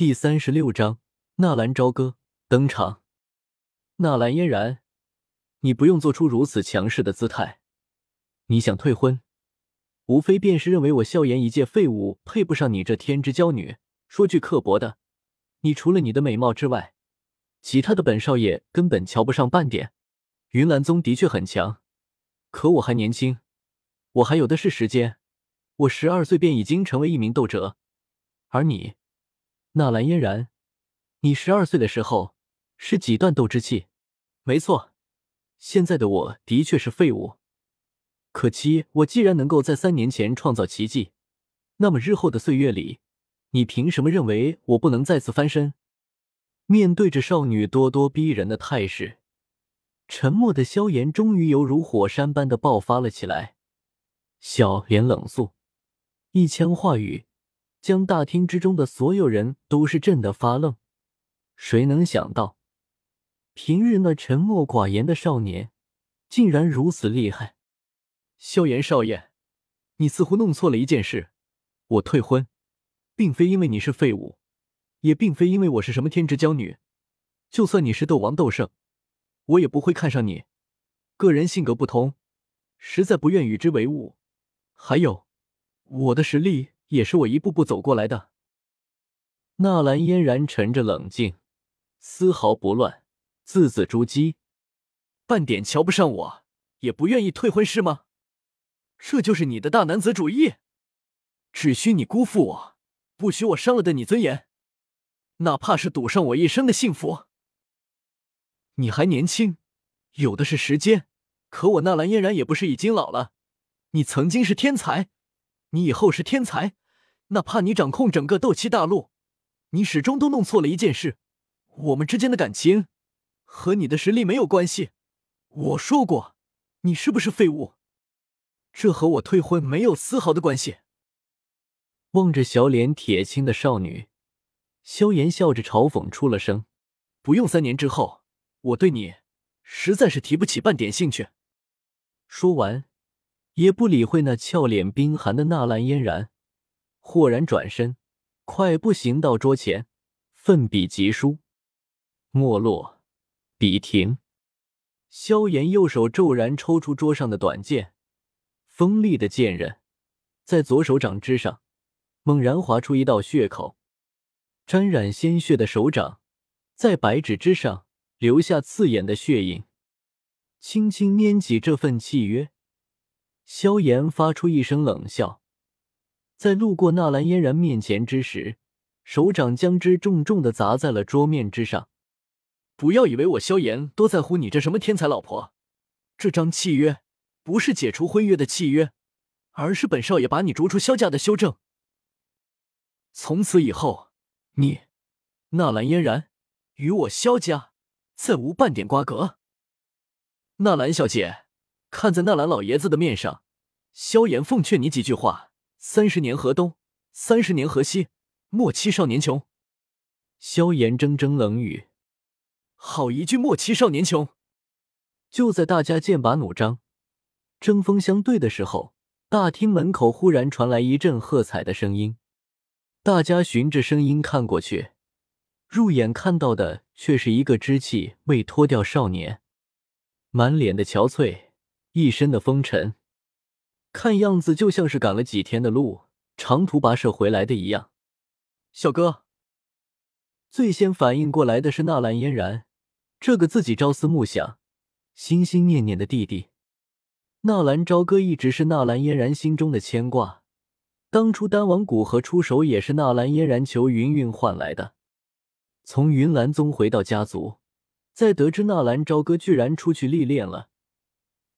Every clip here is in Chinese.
第三十六章，纳兰朝歌登场。纳兰嫣然，你不用做出如此强势的姿态。你想退婚，无非便是认为我萧炎一介废物，配不上你这天之娇女。说句刻薄的，你除了你的美貌之外，其他的本少爷根本瞧不上半点。云岚宗的确很强，可我还年轻，我还有的是时间。我十二岁便已经成为一名斗者，而你，纳兰嫣然，你十二岁的时候是几段斗之气？没错，现在的我的确是废物。可惜，我既然能够在三年前创造奇迹，那么日后的岁月里，你凭什么认为我不能再次翻身？面对着少女咄咄逼人的态势，沉默的萧炎终于犹如火山般的爆发了起来，小脸冷肃。一腔话语，将大厅之中的所有人都是震得发愣。谁能想到，平日那沉默寡言的少年，竟然如此厉害？萧炎少爷，你似乎弄错了一件事。我退婚，并非因为你是废物，也并非因为我是什么天之娇女。就算你是斗王斗圣，我也不会看上你。个人性格不同，实在不愿与之为伍。还有。我的实力也是我一步步走过来的。纳兰嫣然沉着冷静，丝毫不乱，字字珠玑，半点瞧不上我，也不愿意退婚是吗？这就是你的大男子主义？只需你辜负我，不许我伤了的你尊严，哪怕是赌上我一生的幸福。你还年轻，有的是时间，可我纳兰嫣然也不是已经老了。你曾经是天才。你以后是天才，哪怕你掌控整个斗气大陆，你始终都弄错了一件事：我们之间的感情和你的实力没有关系。我说过，你是不是废物？这和我退婚没有丝毫的关系。望着小脸铁青的少女，萧炎笑着嘲讽出了声：“不用三年之后，我对你实在是提不起半点兴趣。”说完。也不理会那俏脸冰寒的纳兰嫣然，豁然转身，快步行到桌前，奋笔疾书。没落，笔停。萧炎右手骤然抽出桌上的短剑，锋利的剑刃在左手掌之上猛然划出一道血口，沾染鲜血的手掌在白纸之上留下刺眼的血印，轻轻拈起这份契约。萧炎发出一声冷笑，在路过纳兰嫣然面前之时，手掌将之重重的砸在了桌面之上。不要以为我萧炎多在乎你这什么天才老婆，这张契约不是解除婚约的契约，而是本少爷把你逐出萧家的修正。从此以后，你纳兰嫣然与我萧家再无半点瓜葛。纳兰小姐。看在纳兰老爷子的面上，萧炎奉劝你几句话：三十年河东，三十年河西，莫欺少年穷。萧炎铮铮冷语：“好一句莫欺少年穷！”就在大家剑拔弩张、针锋相对的时候，大厅门口忽然传来一阵喝彩的声音。大家循着声音看过去，入眼看到的却是一个稚气未脱掉少年，满脸的憔悴。一身的风尘，看样子就像是赶了几天的路，长途跋涉回来的一样。小哥，最先反应过来的是纳兰嫣然，这个自己朝思暮想、心心念念的弟弟。纳兰朝歌一直是纳兰嫣然心中的牵挂，当初丹王古河出手也是纳兰嫣然求云韵换来的。从云岚宗回到家族，在得知纳兰朝歌居然出去历练了。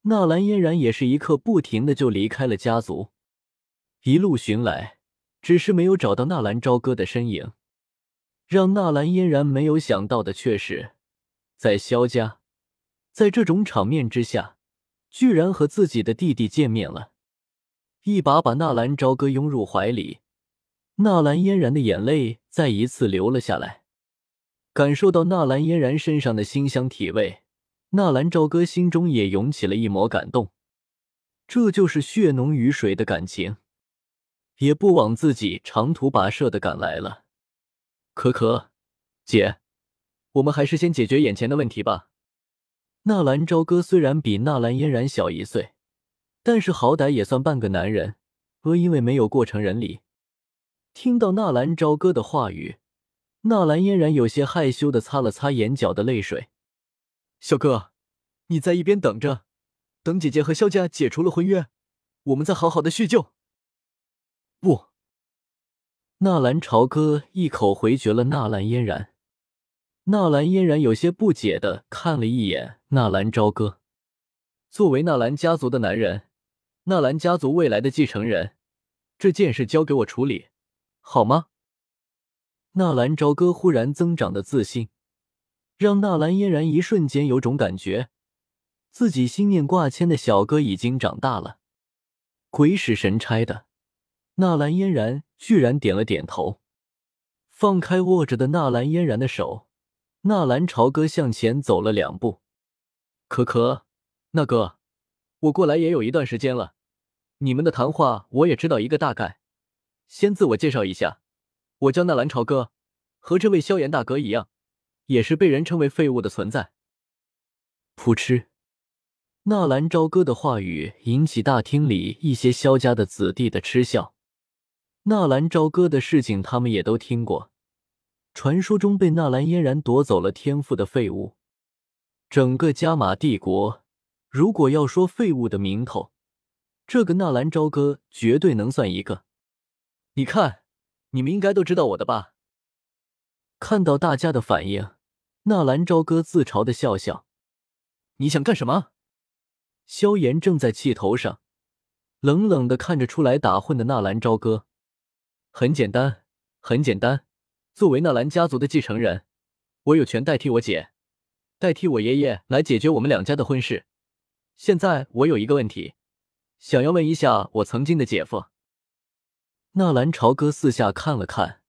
纳兰嫣然也是一刻不停的就离开了家族，一路寻来，只是没有找到纳兰朝歌的身影。让纳兰嫣然没有想到的却是，在萧家，在这种场面之下，居然和自己的弟弟见面了，一把把纳兰朝歌拥入怀里。纳兰嫣然的眼泪再一次流了下来，感受到纳兰嫣然身上的馨香体味。纳兰朝歌心中也涌起了一抹感动，这就是血浓于水的感情，也不枉自己长途跋涉的赶来了。可可，姐，我们还是先解决眼前的问题吧。纳兰朝歌虽然比纳兰嫣然小一岁，但是好歹也算半个男人，而因为没有过成人礼，听到纳兰朝歌的话语，纳兰嫣然有些害羞的擦了擦眼角的泪水。小哥，你在一边等着，等姐姐和萧家解除了婚约，我们再好好的叙旧。不，纳兰朝歌一口回绝了纳兰嫣然。纳兰嫣然有些不解的看了一眼纳兰朝歌，作为纳兰家族的男人，纳兰家族未来的继承人，这件事交给我处理，好吗？纳兰朝歌忽然增长的自信。让纳兰嫣然一瞬间有种感觉，自己心念挂牵的小哥已经长大了。鬼使神差的，纳兰嫣然居然点了点头，放开握着的纳兰嫣然的手。纳兰朝歌向前走了两步：“可可，那哥，我过来也有一段时间了，你们的谈话我也知道一个大概。先自我介绍一下，我叫纳兰朝歌，和这位萧炎大哥一样。”也是被人称为废物的存在。噗嗤，纳兰朝歌的话语引起大厅里一些萧家的子弟的嗤笑。纳兰朝歌的事情他们也都听过，传说中被纳兰嫣然夺走了天赋的废物。整个加玛帝国，如果要说废物的名头，这个纳兰朝歌绝对能算一个。你看，你们应该都知道我的吧？看到大家的反应，纳兰朝歌自嘲的笑笑：“你想干什么？”萧炎正在气头上，冷冷的看着出来打混的纳兰朝歌。很简单，很简单。作为纳兰家族的继承人，我有权代替我姐，代替我爷爷来解决我们两家的婚事。现在我有一个问题，想要问一下我曾经的姐夫。纳兰朝歌四下看了看。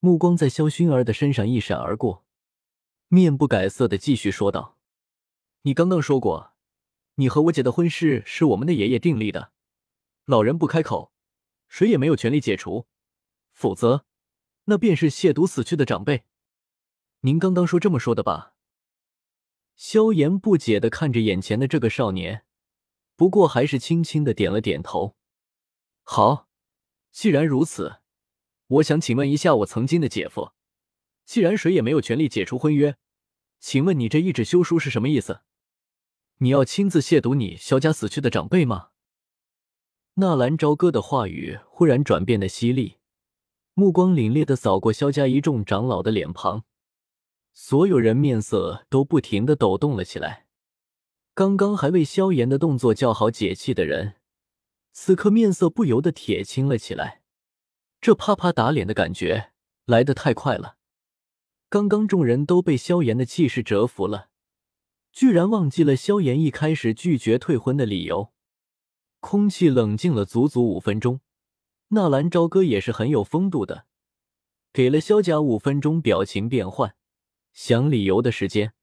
目光在萧薰儿的身上一闪而过，面不改色的继续说道：“你刚刚说过，你和我姐的婚事是我们的爷爷订立的，老人不开口，谁也没有权利解除，否则，那便是亵渎死去的长辈。您刚刚说这么说的吧？”萧炎不解的看着眼前的这个少年，不过还是轻轻的点了点头。好，既然如此。我想请问一下，我曾经的姐夫，既然谁也没有权利解除婚约，请问你这一纸休书是什么意思？你要亲自亵渎你萧家死去的长辈吗？纳兰朝歌的话语忽然转变的犀利，目光凛冽的扫过萧家一众长老的脸庞，所有人面色都不停的抖动了起来。刚刚还为萧炎的动作叫好解气的人，此刻面色不由得铁青了起来。这啪啪打脸的感觉来得太快了，刚刚众人都被萧炎的气势折服了，居然忘记了萧炎一开始拒绝退婚的理由。空气冷静了足足五分钟，纳兰朝歌也是很有风度的，给了萧家五分钟表情变换、想理由的时间。